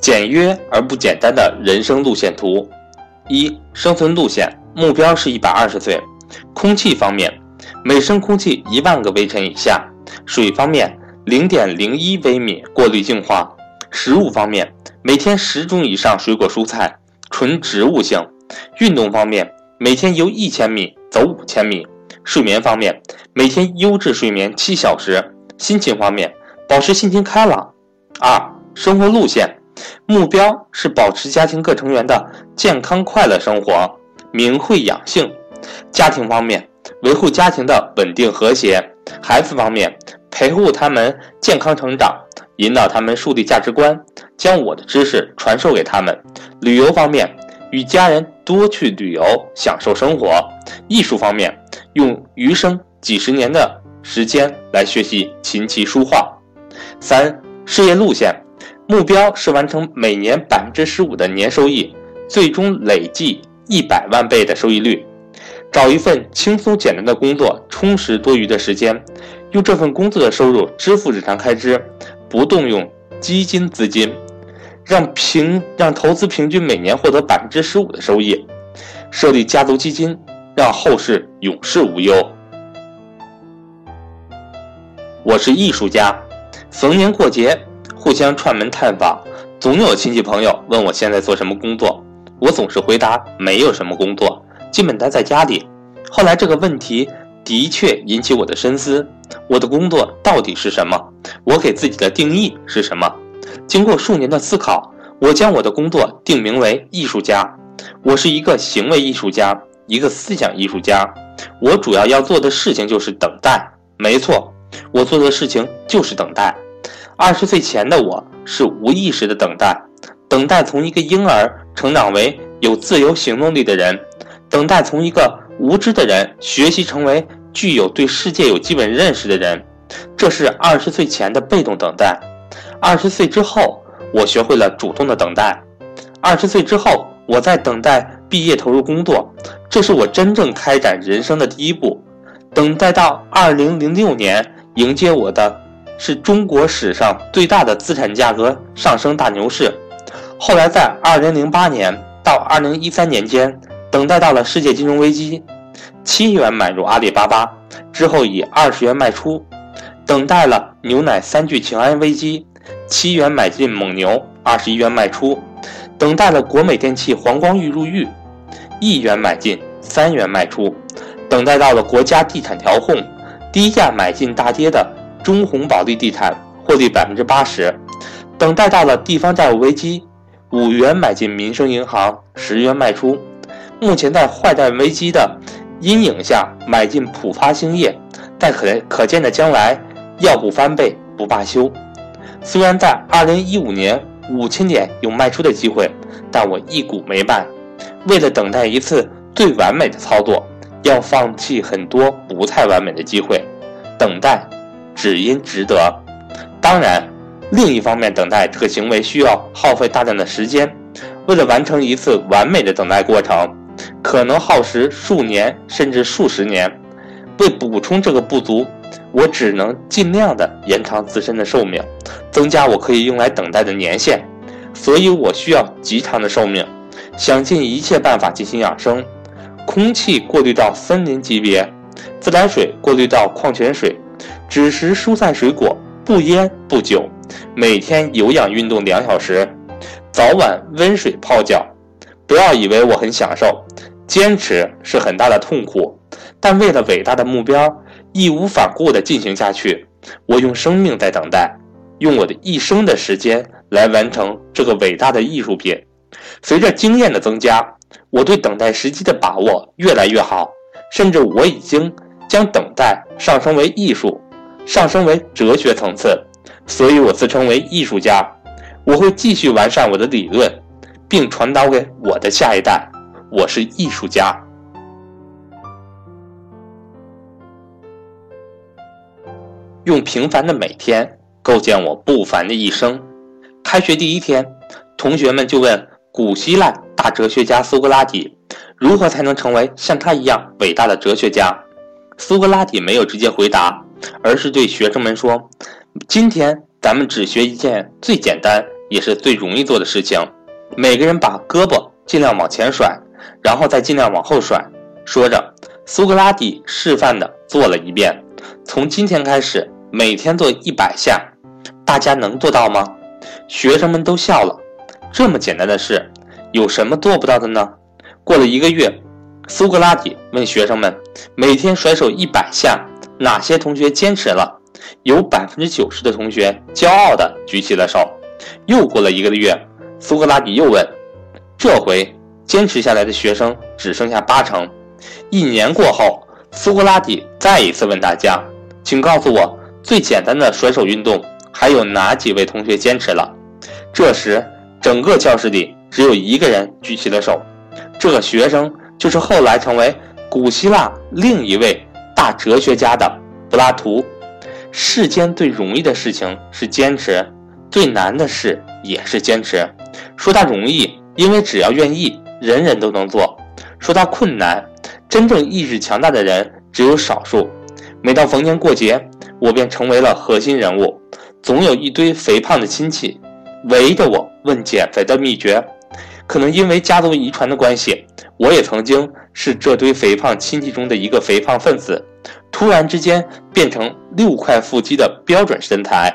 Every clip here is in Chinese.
简约而不简单的人生路线图：一、生存路线目标是一百二十岁。空气方面，每升空气一万个微尘以下；水方面，零点零一微米过滤净化；食物方面，每天十种以上水果蔬菜，纯植物性；运动方面，每天游一千米，走五千米；睡眠方面，每天优质睡眠七小时；心情方面，保持心情开朗。二、生活路线。目标是保持家庭各成员的健康快乐生活，明慧养性。家庭方面，维护家庭的稳定和谐；孩子方面，陪护他们健康成长，引导他们树立价值观，将我的知识传授给他们。旅游方面，与家人多去旅游，享受生活。艺术方面，用余生几十年的时间来学习琴棋书画。三、事业路线。目标是完成每年百分之十五的年收益，最终累计一百万倍的收益率。找一份轻松简单的工作，充实多余的时间，用这份工作的收入支付日常开支，不动用基金资金，让平让投资平均每年获得百分之十五的收益。设立家族基金，让后世永世无忧。我是艺术家，逢年过节。互相串门探访，总有亲戚朋友问我现在做什么工作，我总是回答没有什么工作，基本待在家里。后来这个问题的确引起我的深思：我的工作到底是什么？我给自己的定义是什么？经过数年的思考，我将我的工作定名为艺术家。我是一个行为艺术家，一个思想艺术家。我主要要做的事情就是等待。没错，我做的事情就是等待。二十岁前的我是无意识的等待，等待从一个婴儿成长为有自由行动力的人，等待从一个无知的人学习成为具有对世界有基本认识的人。这是二十岁前的被动等待。二十岁之后，我学会了主动的等待。二十岁之后，我在等待毕业投入工作，这是我真正开展人生的第一步。等待到二零零六年迎接我的。是中国史上最大的资产价格上升大牛市，后来在二零零八年到二零一三年间，等待到了世界金融危机，七元买入阿里巴巴，之后以二十元卖出，等待了牛奶三聚氰胺危机，七元买进蒙牛，二十一元卖出，等待了国美电器黄光裕入狱，一元买进，三元卖出，等待到了国家地产调控，低价买进大跌的。中红保利地产获利百分之八十，等待到了地方债务危机，五元买进民生银行，十元卖出。目前在坏蛋危机的阴影下买进浦发兴业，在可可见的将来要不翻倍不罢休。虽然在二零一五年五千点有卖出的机会，但我一股没卖。为了等待一次最完美的操作，要放弃很多不太完美的机会，等待。只因值得。当然，另一方面，等待这个行为需要耗费大量的时间。为了完成一次完美的等待过程，可能耗时数年甚至数十年。为补充这个不足，我只能尽量的延长自身的寿命，增加我可以用来等待的年限。所以我需要极长的寿命，想尽一切办法进行养生。空气过滤到森林级别，自来水过滤到矿泉水。只食蔬菜水果，不烟不酒，每天有氧运动两小时，早晚温水泡脚。不要以为我很享受，坚持是很大的痛苦，但为了伟大的目标，义无反顾地进行下去。我用生命在等待，用我的一生的时间来完成这个伟大的艺术品。随着经验的增加，我对等待时机的把握越来越好，甚至我已经将等待上升为艺术。上升为哲学层次，所以我自称为艺术家。我会继续完善我的理论，并传导给我的下一代。我是艺术家。用平凡的每天构建我不凡的一生。开学第一天，同学们就问古希腊大哲学家苏格拉底，如何才能成为像他一样伟大的哲学家？苏格拉底没有直接回答。而是对学生们说：“今天咱们只学一件最简单也是最容易做的事情。每个人把胳膊尽量往前甩，然后再尽量往后甩。说着，苏格拉底示范的做了一遍。从今天开始，每天做一百下，大家能做到吗？学生们都笑了。这么简单的事，有什么做不到的呢？过了一个月，苏格拉底问学生们：每天甩手一百下，哪些同学坚持了？有百分之九十的同学骄傲地举起了手。又过了一个月，苏格拉底又问，这回坚持下来的学生只剩下八成。一年过后，苏格拉底再一次问大家：“请告诉我，最简单的甩手运动还有哪几位同学坚持了？”这时，整个教室里只有一个人举起了手，这个学生就是后来成为古希腊另一位大哲学家的柏拉图。世间最容易的事情是坚持，最难的事也是坚持。说它容易，因为只要愿意，人人都能做；说它困难，真正意志强大的人只有少数。每到逢年过节，我便成为了核心人物，总有一堆肥胖的亲戚围着我问减肥的秘诀。可能因为家族遗传的关系，我也曾经是这堆肥胖亲戚中的一个肥胖分子。突然之间变成六块腹肌的标准身材，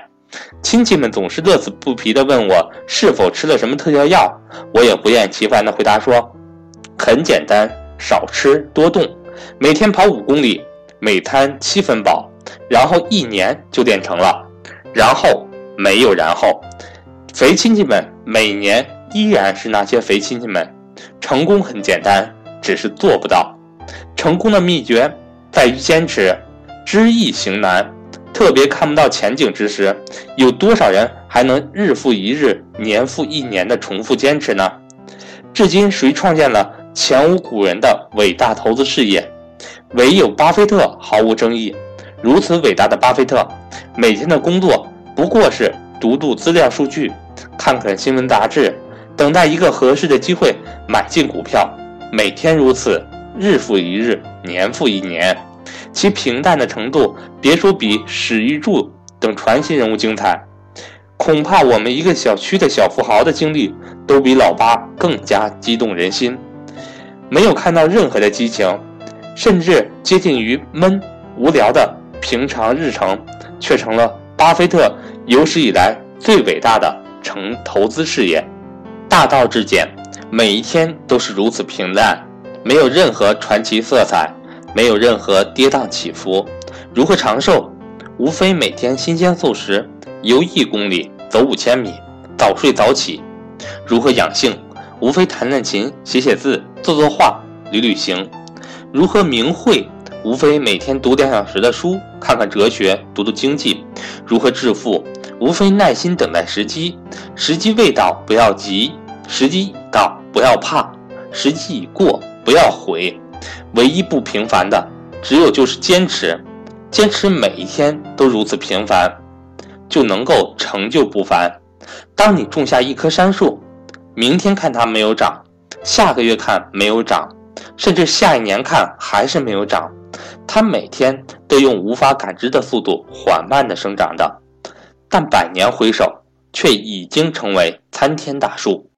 亲戚们总是乐此不疲地问我是否吃了什么特效药，我也不厌其烦地回答说：“很简单，少吃多动，每天跑五公里，每餐七分饱，然后一年就练成了。”然后没有然后，肥亲戚们每年依然是那些肥亲戚们。成功很简单，只是做不到。成功的秘诀。在于坚持，知易行难。特别看不到前景之时，有多少人还能日复一日、年复一年的重复坚持呢？至今，谁创建了前无古人的伟大投资事业？唯有巴菲特毫无争议。如此伟大的巴菲特，每天的工作不过是读读资料数据，看看新闻杂志，等待一个合适的机会买进股票。每天如此。日复一日，年复一年，其平淡的程度，别说比史玉柱等传奇人物精彩，恐怕我们一个小区的小富豪的经历，都比老八更加激动人心。没有看到任何的激情，甚至接近于闷无聊的平常日程，却成了巴菲特有史以来最伟大的成投资事业。大道至简，每一天都是如此平淡。没有任何传奇色彩，没有任何跌宕起伏。如何长寿？无非每天新鲜素食，游一公里，走五千米，早睡早起。如何养性？无非弹弹琴，写写字，做做画，旅旅行。如何明慧？无非每天读两小时的书，看看哲学，读读经济。如何致富？无非耐心等待时机，时机未到不要急，时机已到不要怕，时机已过。不要悔，唯一不平凡的，只有就是坚持，坚持每一天都如此平凡，就能够成就不凡。当你种下一棵杉树，明天看它没有长，下个月看没有长，甚至下一年看还是没有长，它每天都用无法感知的速度缓慢地生长的，但百年回首，却已经成为参天大树。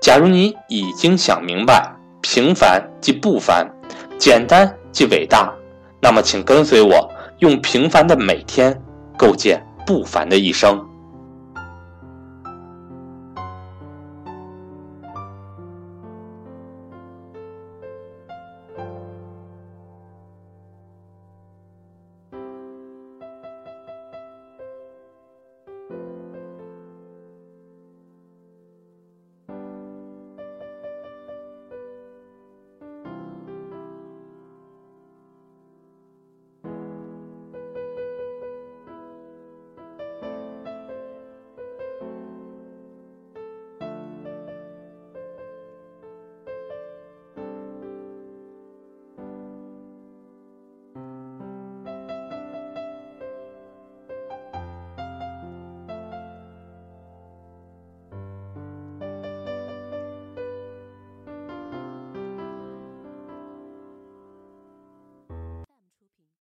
假如你已经想明白。平凡即不凡，简单即伟大。那么，请跟随我，用平凡的每天构建不凡的一生。